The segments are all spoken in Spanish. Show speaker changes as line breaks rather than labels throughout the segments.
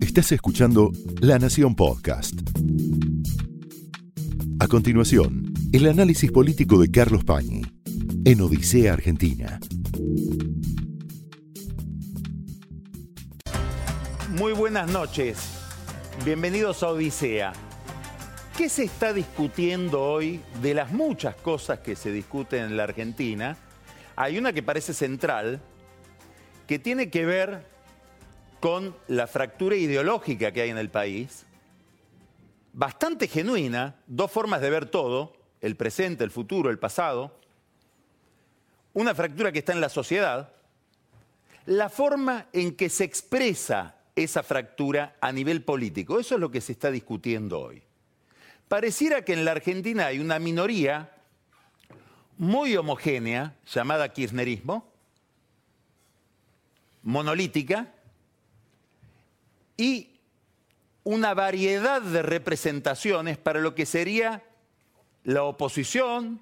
Estás escuchando La Nación Podcast. A continuación, el análisis político de Carlos Pañi en Odisea Argentina.
Muy buenas noches. Bienvenidos a Odisea. ¿Qué se está discutiendo hoy de las muchas cosas que se discuten en la Argentina? Hay una que parece central, que tiene que ver con la fractura ideológica que hay en el país, bastante genuina, dos formas de ver todo, el presente, el futuro, el pasado, una fractura que está en la sociedad, la forma en que se expresa esa fractura a nivel político, eso es lo que se está discutiendo hoy. Pareciera que en la Argentina hay una minoría muy homogénea, llamada kirchnerismo, monolítica, y una variedad de representaciones para lo que sería la oposición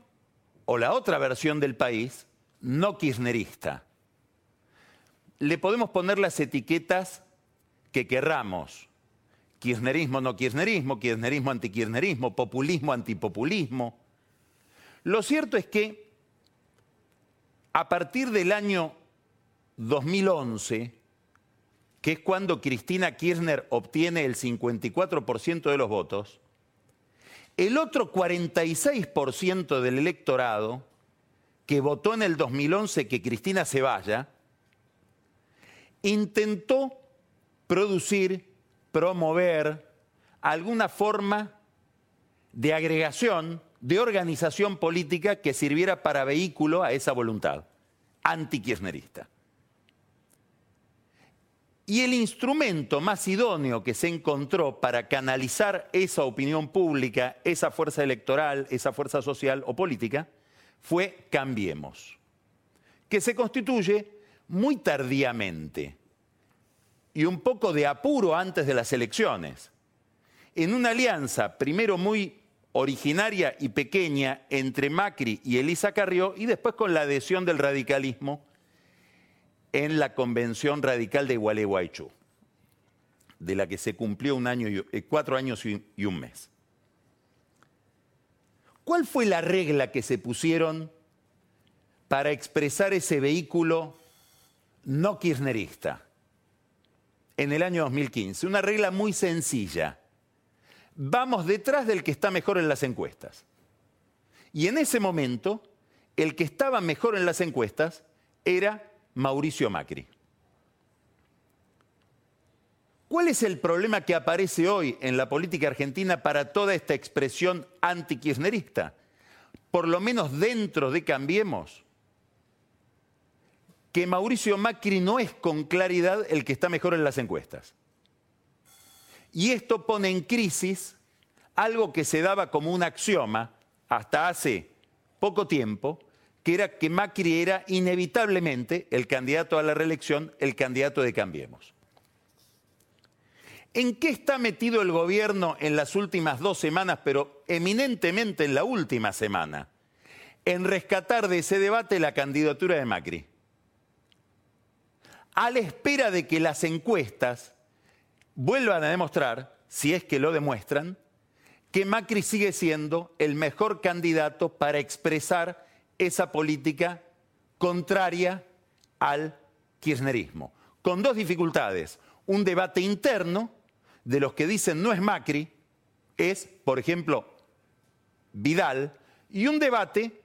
o la otra versión del país no kirchnerista. Le podemos poner las etiquetas que querramos. Kirchnerismo, no kirchnerismo, kirchnerismo, antikirchnerismo, populismo, antipopulismo. Lo cierto es que a partir del año 2011, que es cuando Cristina Kirchner obtiene el 54% de los votos, el otro 46% del electorado que votó en el 2011 que Cristina se vaya, intentó producir, promover alguna forma de agregación, de organización política que sirviera para vehículo a esa voluntad antikirchnerista. Y el instrumento más idóneo que se encontró para canalizar esa opinión pública, esa fuerza electoral, esa fuerza social o política, fue Cambiemos, que se constituye muy tardíamente y un poco de apuro antes de las elecciones, en una alianza primero muy originaria y pequeña entre Macri y Elisa Carrió y después con la adhesión del radicalismo en la Convención Radical de Gualeguaychú, de la que se cumplió un año eh, cuatro años y un mes. ¿Cuál fue la regla que se pusieron para expresar ese vehículo no kirchnerista en el año 2015? Una regla muy sencilla. Vamos detrás del que está mejor en las encuestas. Y en ese momento, el que estaba mejor en las encuestas era Mauricio Macri. ¿Cuál es el problema que aparece hoy en la política argentina para toda esta expresión antikirchnerista? Por lo menos dentro de Cambiemos, que Mauricio Macri no es con claridad el que está mejor en las encuestas. Y esto pone en crisis algo que se daba como un axioma hasta hace poco tiempo, que era que Macri era inevitablemente el candidato a la reelección, el candidato de Cambiemos. ¿En qué está metido el gobierno en las últimas dos semanas, pero eminentemente en la última semana? En rescatar de ese debate la candidatura de Macri. A la espera de que las encuestas vuelvan a demostrar, si es que lo demuestran, que Macri sigue siendo el mejor candidato para expresar esa política contraria al kirchnerismo. Con dos dificultades. Un debate interno de los que dicen no es Macri, es, por ejemplo, Vidal, y un debate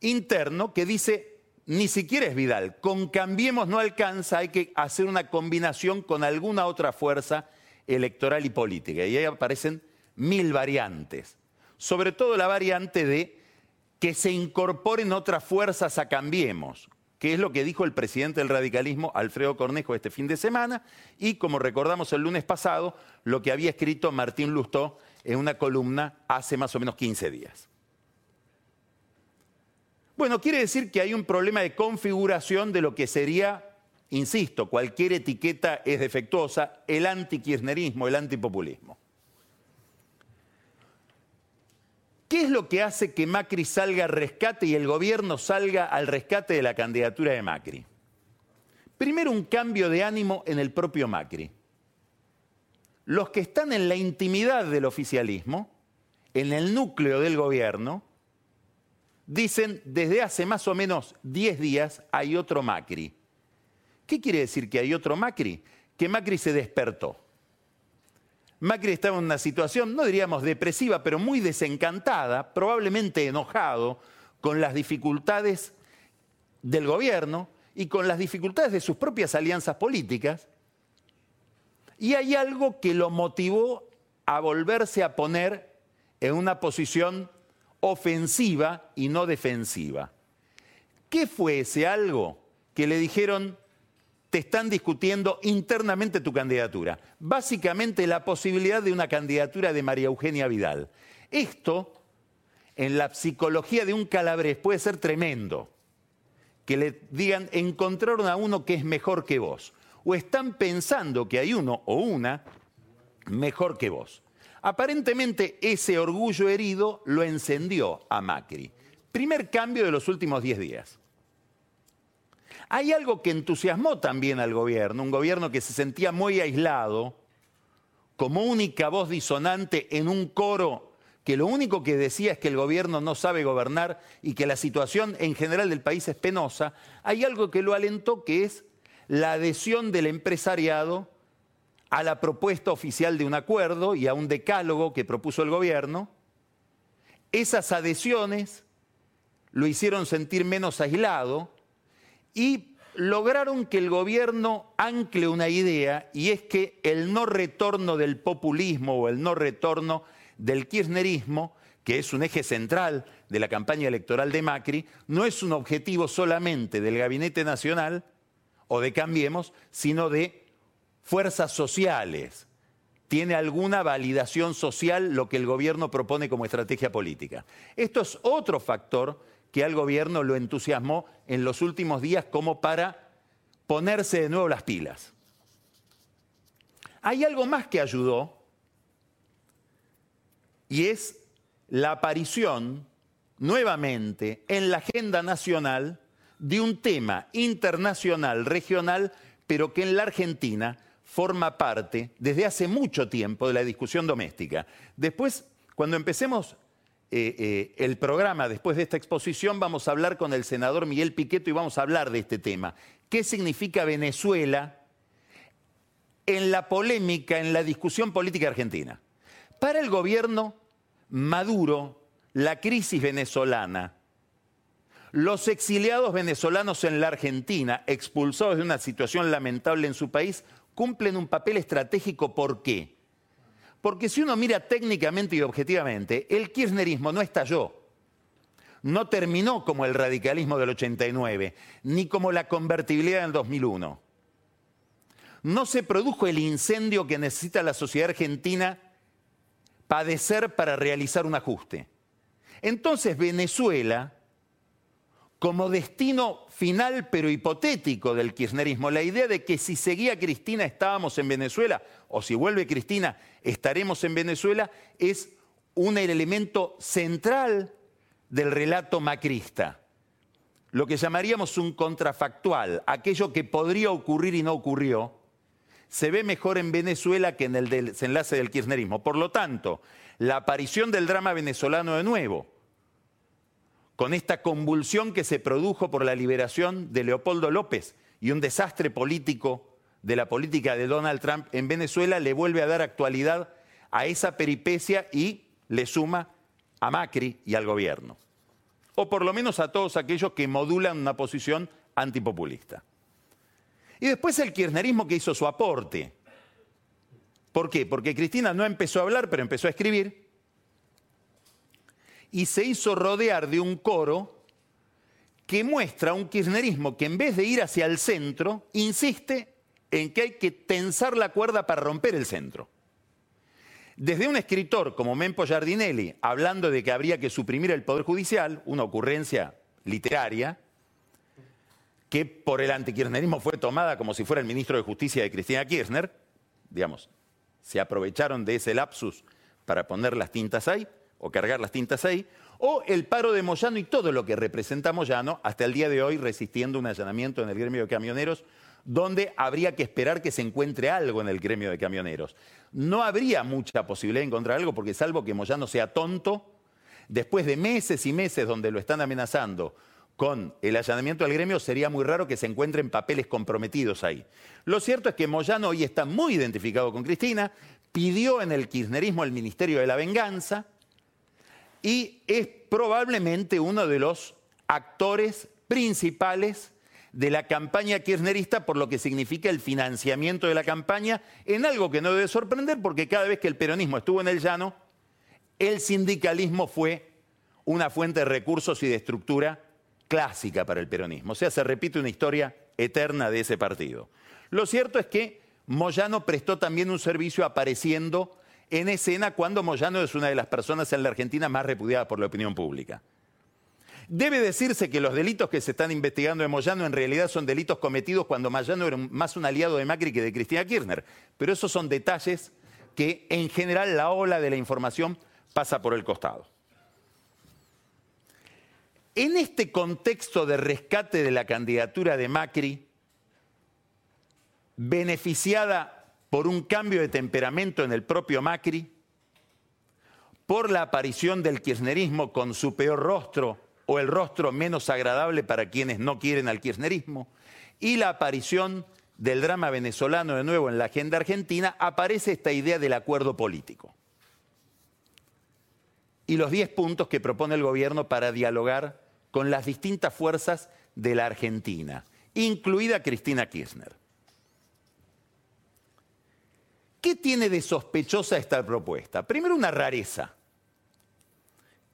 interno que dice ni siquiera es Vidal, con Cambiemos no alcanza, hay que hacer una combinación con alguna otra fuerza electoral y política. Y ahí aparecen mil variantes, sobre todo la variante de que se incorporen otras fuerzas a Cambiemos, que es lo que dijo el presidente del radicalismo, Alfredo Cornejo, este fin de semana, y como recordamos el lunes pasado, lo que había escrito Martín Lustó en una columna hace más o menos 15 días. Bueno, quiere decir que hay un problema de configuración de lo que sería, insisto, cualquier etiqueta es defectuosa, el antikirchnerismo, el antipopulismo. ¿Qué es lo que hace que Macri salga al rescate y el gobierno salga al rescate de la candidatura de Macri? Primero un cambio de ánimo en el propio Macri. Los que están en la intimidad del oficialismo, en el núcleo del gobierno, dicen desde hace más o menos 10 días hay otro Macri. ¿Qué quiere decir que hay otro Macri? Que Macri se despertó. Macri estaba en una situación, no diríamos depresiva, pero muy desencantada, probablemente enojado con las dificultades del gobierno y con las dificultades de sus propias alianzas políticas. Y hay algo que lo motivó a volverse a poner en una posición ofensiva y no defensiva. ¿Qué fue ese algo que le dijeron, te están discutiendo internamente tu candidatura? Básicamente la posibilidad de una candidatura de María Eugenia Vidal. Esto, en la psicología de un calabrés, puede ser tremendo. Que le digan, encontraron a uno que es mejor que vos. O están pensando que hay uno o una mejor que vos. Aparentemente ese orgullo herido lo encendió a Macri. Primer cambio de los últimos 10 días. Hay algo que entusiasmó también al gobierno, un gobierno que se sentía muy aislado, como única voz disonante en un coro que lo único que decía es que el gobierno no sabe gobernar y que la situación en general del país es penosa, hay algo que lo alentó que es la adhesión del empresariado a la propuesta oficial de un acuerdo y a un decálogo que propuso el gobierno, esas adhesiones lo hicieron sentir menos aislado y lograron que el gobierno ancle una idea y es que el no retorno del populismo o el no retorno del kirchnerismo, que es un eje central de la campaña electoral de Macri, no es un objetivo solamente del Gabinete Nacional o de Cambiemos, sino de fuerzas sociales. ¿Tiene alguna validación social lo que el gobierno propone como estrategia política? Esto es otro factor que al gobierno lo entusiasmó en los últimos días como para ponerse de nuevo las pilas. Hay algo más que ayudó y es la aparición nuevamente en la agenda nacional de un tema internacional, regional, pero que en la Argentina forma parte desde hace mucho tiempo de la discusión doméstica. Después, cuando empecemos eh, eh, el programa, después de esta exposición, vamos a hablar con el senador Miguel Piqueto y vamos a hablar de este tema. ¿Qué significa Venezuela en la polémica, en la discusión política argentina? Para el gobierno Maduro, la crisis venezolana, los exiliados venezolanos en la Argentina, expulsados de una situación lamentable en su país, cumplen un papel estratégico. ¿Por qué? Porque si uno mira técnicamente y objetivamente, el kirchnerismo no estalló. No terminó como el radicalismo del 89, ni como la convertibilidad del 2001. No se produjo el incendio que necesita la sociedad argentina padecer para realizar un ajuste. Entonces Venezuela como destino final pero hipotético del kirchnerismo, la idea de que si seguía Cristina estábamos en Venezuela o si vuelve Cristina estaremos en Venezuela, es un elemento central del relato macrista. Lo que llamaríamos un contrafactual, aquello que podría ocurrir y no ocurrió, se ve mejor en Venezuela que en el desenlace del kirchnerismo. Por lo tanto, la aparición del drama venezolano de nuevo, con esta convulsión que se produjo por la liberación de Leopoldo López y un desastre político de la política de Donald Trump en Venezuela, le vuelve a dar actualidad a esa peripecia y le suma a Macri y al gobierno. O por lo menos a todos aquellos que modulan una posición antipopulista. Y después el kirchnerismo que hizo su aporte. ¿Por qué? Porque Cristina no empezó a hablar, pero empezó a escribir y se hizo rodear de un coro que muestra un kirchnerismo que en vez de ir hacia el centro, insiste en que hay que tensar la cuerda para romper el centro. Desde un escritor como Mempo Giardinelli, hablando de que habría que suprimir el Poder Judicial, una ocurrencia literaria, que por el antikirchnerismo fue tomada como si fuera el ministro de Justicia de Cristina Kirchner, digamos, se aprovecharon de ese lapsus para poner las tintas ahí, o cargar las tintas ahí, o el paro de Moyano y todo lo que representa Moyano, hasta el día de hoy resistiendo un allanamiento en el gremio de camioneros, donde habría que esperar que se encuentre algo en el gremio de camioneros. No habría mucha posibilidad de encontrar algo porque salvo que Moyano sea tonto, después de meses y meses donde lo están amenazando con el allanamiento del gremio, sería muy raro que se encuentren papeles comprometidos ahí. Lo cierto es que Moyano hoy está muy identificado con Cristina, pidió en el kirchnerismo el Ministerio de la Venganza y es probablemente uno de los actores principales de la campaña kirchnerista por lo que significa el financiamiento de la campaña, en algo que no debe sorprender porque cada vez que el peronismo estuvo en el llano, el sindicalismo fue una fuente de recursos y de estructura clásica para el peronismo. O sea, se repite una historia eterna de ese partido. Lo cierto es que Moyano prestó también un servicio apareciendo en escena cuando Moyano es una de las personas en la Argentina más repudiadas por la opinión pública. Debe decirse que los delitos que se están investigando de Moyano en realidad son delitos cometidos cuando Moyano era más un aliado de Macri que de Cristina Kirchner. Pero esos son detalles que en general la ola de la información pasa por el costado. En este contexto de rescate de la candidatura de Macri, beneficiada por un cambio de temperamento en el propio Macri, por la aparición del kirchnerismo con su peor rostro o el rostro menos agradable para quienes no quieren al kirchnerismo, y la aparición del drama venezolano de nuevo en la agenda argentina, aparece esta idea del acuerdo político. Y los 10 puntos que propone el gobierno para dialogar con las distintas fuerzas de la Argentina, incluida Cristina Kirchner. ¿Qué tiene de sospechosa esta propuesta? Primero una rareza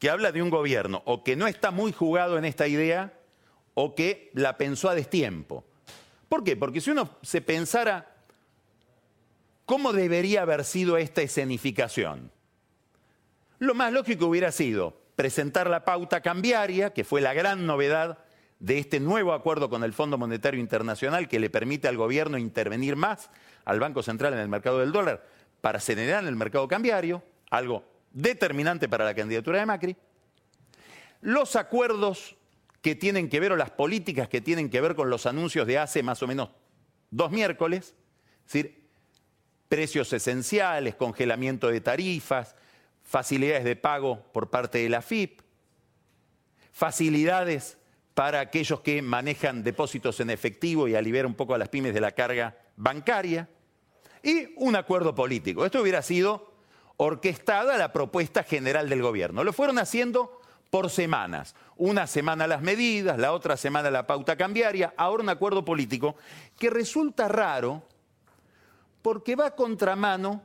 que habla de un gobierno o que no está muy jugado en esta idea o que la pensó a destiempo. ¿Por qué? Porque si uno se pensara cómo debería haber sido esta escenificación, lo más lógico hubiera sido presentar la pauta cambiaria, que fue la gran novedad de este nuevo acuerdo con el Fondo Monetario Internacional que le permite al gobierno intervenir más al Banco Central en el mercado del dólar para acelerar el mercado cambiario, algo determinante para la candidatura de Macri, los acuerdos que tienen que ver o las políticas que tienen que ver con los anuncios de hace más o menos dos miércoles, es decir, precios esenciales, congelamiento de tarifas, facilidades de pago por parte de la FIP, facilidades para aquellos que manejan depósitos en efectivo y aliviar un poco a las pymes de la carga bancaria, y un acuerdo político. Esto hubiera sido orquestada la propuesta general del gobierno. Lo fueron haciendo por semanas. Una semana las medidas, la otra semana la pauta cambiaria, ahora un acuerdo político que resulta raro porque va a contramano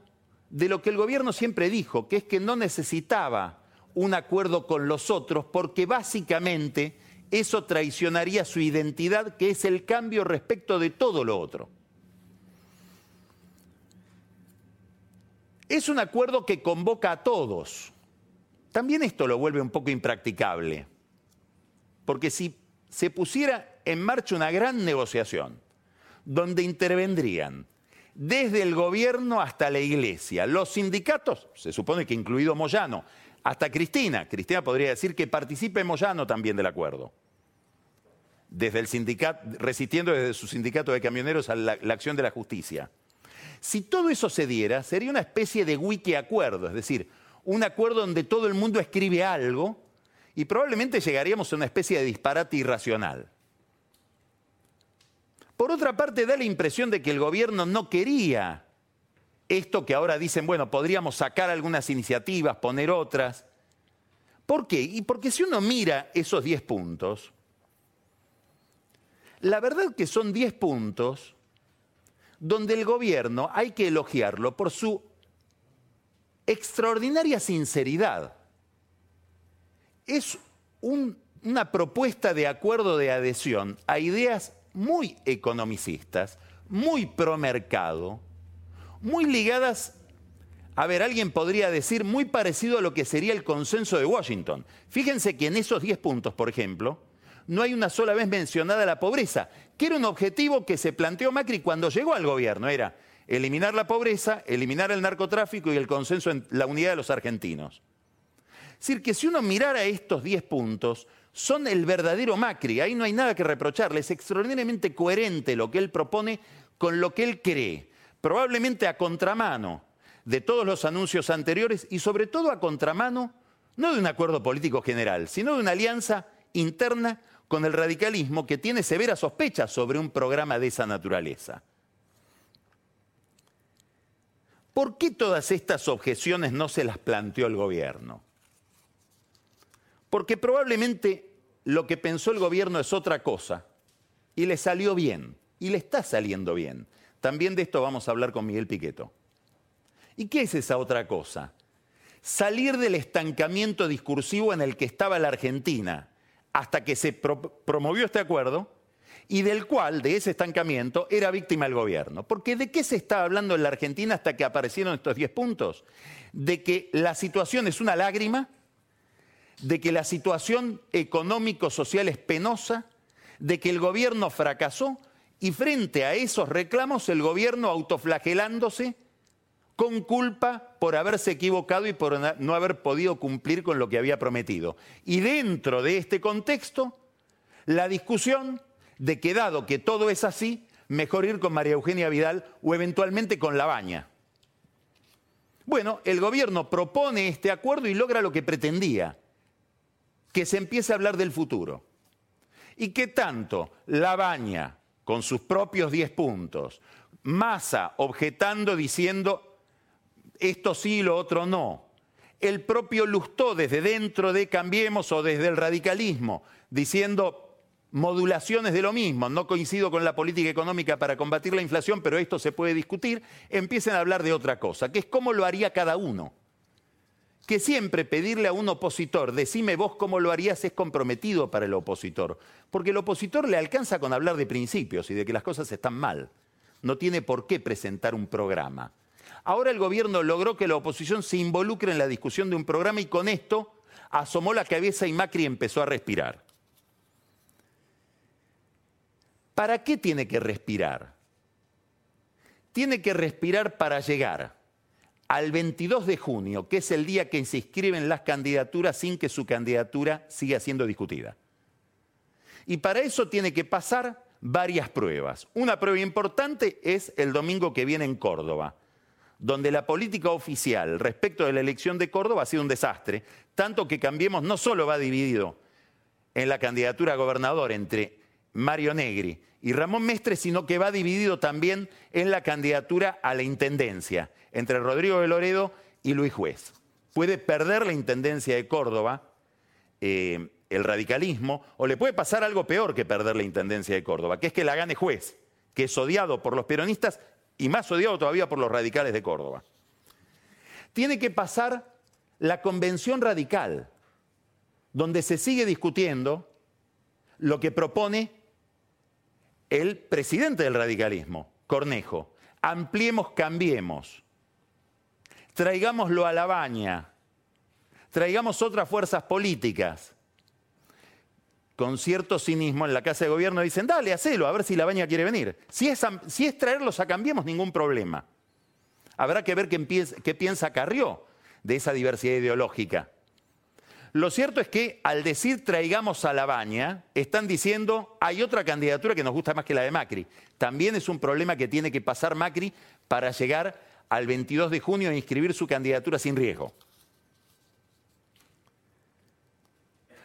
de lo que el gobierno siempre dijo, que es que no necesitaba un acuerdo con los otros porque básicamente eso traicionaría su identidad, que es el cambio respecto de todo lo otro. Es un acuerdo que convoca a todos. También esto lo vuelve un poco impracticable, porque si se pusiera en marcha una gran negociación, donde intervendrían desde el gobierno hasta la iglesia, los sindicatos, se supone que incluido Moyano, hasta Cristina, Cristina podría decir que participe Moyano también del acuerdo, desde el sindicato, resistiendo desde su sindicato de camioneros a la, la acción de la justicia. Si todo eso se diera, sería una especie de wiki acuerdo, es decir, un acuerdo donde todo el mundo escribe algo y probablemente llegaríamos a una especie de disparate irracional. Por otra parte, da la impresión de que el gobierno no quería esto que ahora dicen, bueno, podríamos sacar algunas iniciativas, poner otras. ¿Por qué? Y porque si uno mira esos 10 puntos, la verdad que son 10 puntos donde el gobierno hay que elogiarlo por su extraordinaria sinceridad. Es una propuesta de acuerdo de adhesión a ideas muy economicistas, muy pro mercado, muy ligadas, a ver, alguien podría decir, muy parecido a lo que sería el consenso de Washington. Fíjense que en esos 10 puntos, por ejemplo, no hay una sola vez mencionada la pobreza, que era un objetivo que se planteó Macri cuando llegó al gobierno, era eliminar la pobreza, eliminar el narcotráfico y el consenso en la unidad de los argentinos. Es decir, que si uno mirara estos 10 puntos, son el verdadero Macri. Ahí no hay nada que reprocharle. Es extraordinariamente coherente lo que él propone con lo que él cree. Probablemente a contramano de todos los anuncios anteriores y sobre todo a contramano no de un acuerdo político general, sino de una alianza interna con el radicalismo que tiene severas sospechas sobre un programa de esa naturaleza. ¿Por qué todas estas objeciones no se las planteó el gobierno? Porque probablemente lo que pensó el gobierno es otra cosa y le salió bien, y le está saliendo bien. También de esto vamos a hablar con Miguel Piqueto. ¿Y qué es esa otra cosa? Salir del estancamiento discursivo en el que estaba la Argentina hasta que se promovió este acuerdo y del cual, de ese estancamiento, era víctima el gobierno. Porque ¿de qué se estaba hablando en la Argentina hasta que aparecieron estos 10 puntos? De que la situación es una lágrima, de que la situación económico-social es penosa, de que el gobierno fracasó y frente a esos reclamos el gobierno autoflagelándose con culpa por haberse equivocado y por no haber podido cumplir con lo que había prometido. Y dentro de este contexto, la discusión de que dado que todo es así, mejor ir con María Eugenia Vidal o eventualmente con La Baña. Bueno, el gobierno propone este acuerdo y logra lo que pretendía, que se empiece a hablar del futuro. Y que tanto La Baña, con sus propios 10 puntos, Massa objetando diciendo esto sí, lo otro no, el propio Lustó desde dentro de Cambiemos o desde el radicalismo, diciendo modulaciones de lo mismo, no coincido con la política económica para combatir la inflación, pero esto se puede discutir, empiecen a hablar de otra cosa, que es cómo lo haría cada uno. Que siempre pedirle a un opositor, decime vos cómo lo harías, es comprometido para el opositor, porque el opositor le alcanza con hablar de principios y de que las cosas están mal. No tiene por qué presentar un programa. Ahora el gobierno logró que la oposición se involucre en la discusión de un programa y con esto asomó la cabeza y Macri empezó a respirar. ¿Para qué tiene que respirar? Tiene que respirar para llegar al 22 de junio, que es el día que se inscriben las candidaturas sin que su candidatura siga siendo discutida. Y para eso tiene que pasar varias pruebas. Una prueba importante es el domingo que viene en Córdoba, donde la política oficial respecto de la elección de Córdoba ha sido un desastre, tanto que Cambiemos no solo va dividido en la candidatura a gobernador entre Mario Negri y Ramón Mestre, sino que va dividido también en la candidatura a la intendencia entre Rodrigo de Loredo y Luis Juez. Puede perder la intendencia de Córdoba eh, el radicalismo, o le puede pasar algo peor que perder la intendencia de Córdoba, que es que la gane Juez, que es odiado por los peronistas y más odiado todavía por los radicales de Córdoba. Tiene que pasar la convención radical, donde se sigue discutiendo lo que propone el presidente del radicalismo, Cornejo. Ampliemos, cambiemos. Traigámoslo a la baña. Traigamos otras fuerzas políticas. Con cierto cinismo en la Casa de Gobierno dicen, dale, hacelo, a ver si la baña quiere venir. Si es, si es traerlos a Cambiemos, ningún problema. Habrá que ver qué, piensa Carrió de esa diversidad ideológica. Lo cierto es que al decir traigamos a la baña, están diciendo hay otra candidatura que nos gusta más que la de Macri. También es un problema que tiene que pasar Macri para llegar al 22 de junio e inscribir su candidatura sin riesgo.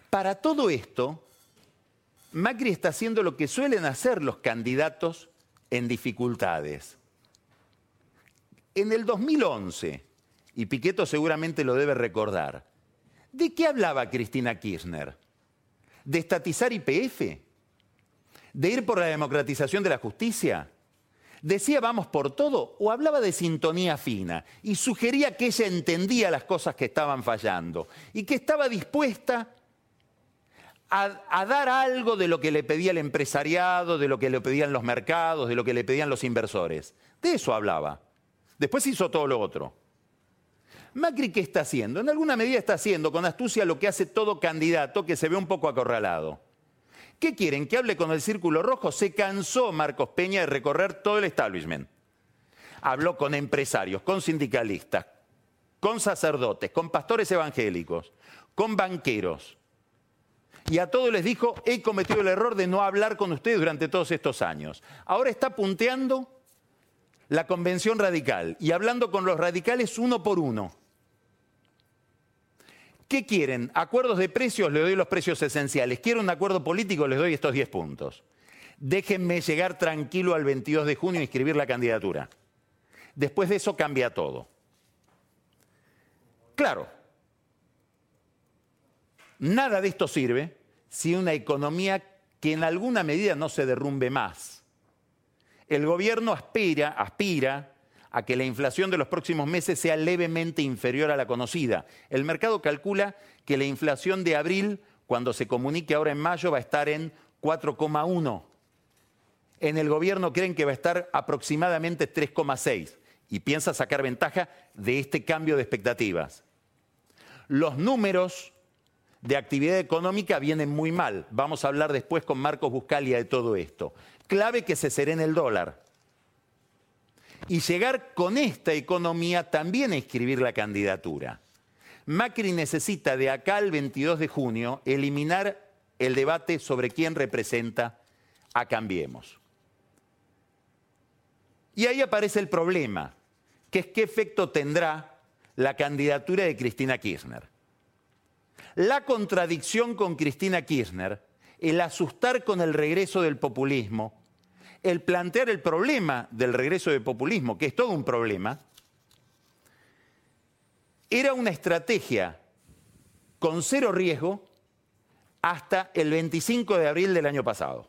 Para todo esto, Macri está haciendo lo que suelen hacer los candidatos en dificultades. En el 2011, y Piqueto seguramente lo debe recordar, ¿De qué hablaba Cristina Kirchner? ¿De estatizar IPF? ¿De ir por la democratización de la justicia? ¿Decía vamos por todo o hablaba de sintonía fina y sugería que ella entendía las cosas que estaban fallando y que estaba dispuesta a, dar algo de lo que le pedía el empresariado, de lo que le pedían los mercados, de lo que le pedían los inversores? De eso hablaba. Después hizo todo lo otro. Macri, ¿qué está haciendo? En alguna medida está haciendo con astucia lo que hace todo candidato que se ve un poco acorralado. ¿Qué quieren? ¿Que hable con el círculo rojo? Se cansó Marcos Peña de recorrer todo el establishment. Habló con empresarios, con sindicalistas, con sacerdotes, con pastores evangélicos, con banqueros. Y a todos les dijo, he cometido el error de no hablar con ustedes durante todos estos años. Ahora está punteando la convención radical y hablando con los radicales uno por uno. ¿Qué quieren? ¿Acuerdos de precios? Les doy los precios esenciales. ¿Quieren un acuerdo político? Les doy estos 10 puntos. Déjenme llegar tranquilo al 22 de junio y inscribir la candidatura. Después de eso cambia todo. Claro, nada de esto sirve si una economía que en alguna medida no se derrumbe más. El gobierno aspira, aspira a que la inflación de los próximos meses sea levemente inferior a la conocida. El mercado calcula que la inflación de abril, cuando se comunique ahora en mayo, va a estar en 4,1. En el gobierno creen que va a estar aproximadamente 3,6 y piensa sacar ventaja de este cambio de expectativas. Los números de actividad económica vienen muy mal. Vamos a hablar después con Marcos Buscalia de todo esto. Clave que se serene el dólar. Y llegar con esta economía también a inscribir la candidatura. Macri necesita de acá al 22 de junio eliminar el debate sobre quién representa a Cambiemos. Y ahí aparece el problema, que es qué efecto tendrá la candidatura de Cristina Kirchner. La contradicción con Cristina Kirchner, el asustar con el regreso del populismo, el plantear el problema del regreso del populismo, que es todo un problema, era una estrategia con cero riesgo hasta el 25 de abril del año pasado.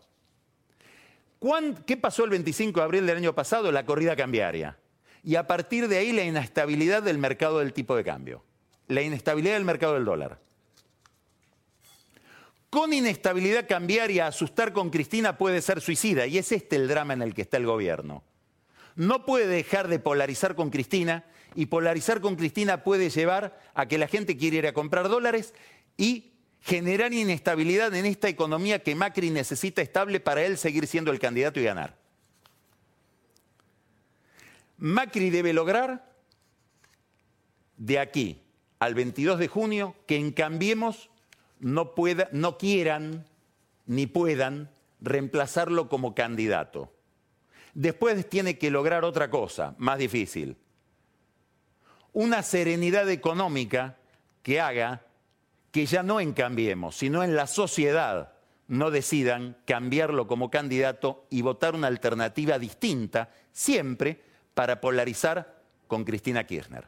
¿Qué pasó el 25 de abril del año pasado? La corrida cambiaria. Y a partir de ahí la inestabilidad del mercado del tipo de cambio, la inestabilidad del mercado del dólar. Con inestabilidad cambiaria, asustar con Cristina puede ser suicida y es este el drama en el que está el gobierno. No puede dejar de polarizar con Cristina y polarizar con Cristina puede llevar a que la gente quiera ir a comprar dólares y generar inestabilidad en esta economía que Macri necesita estable para él seguir siendo el candidato y ganar. Macri debe lograr de aquí al 22 de junio que en Cambiemos no, quieran ni puedan reemplazarlo como candidato. Después tiene que lograr otra cosa, más difícil. Una serenidad económica que haga que ya no en Cambiemos, sino en la sociedad no decidan cambiarlo como candidato y votar una alternativa distinta, siempre para polarizar con Cristina Kirchner.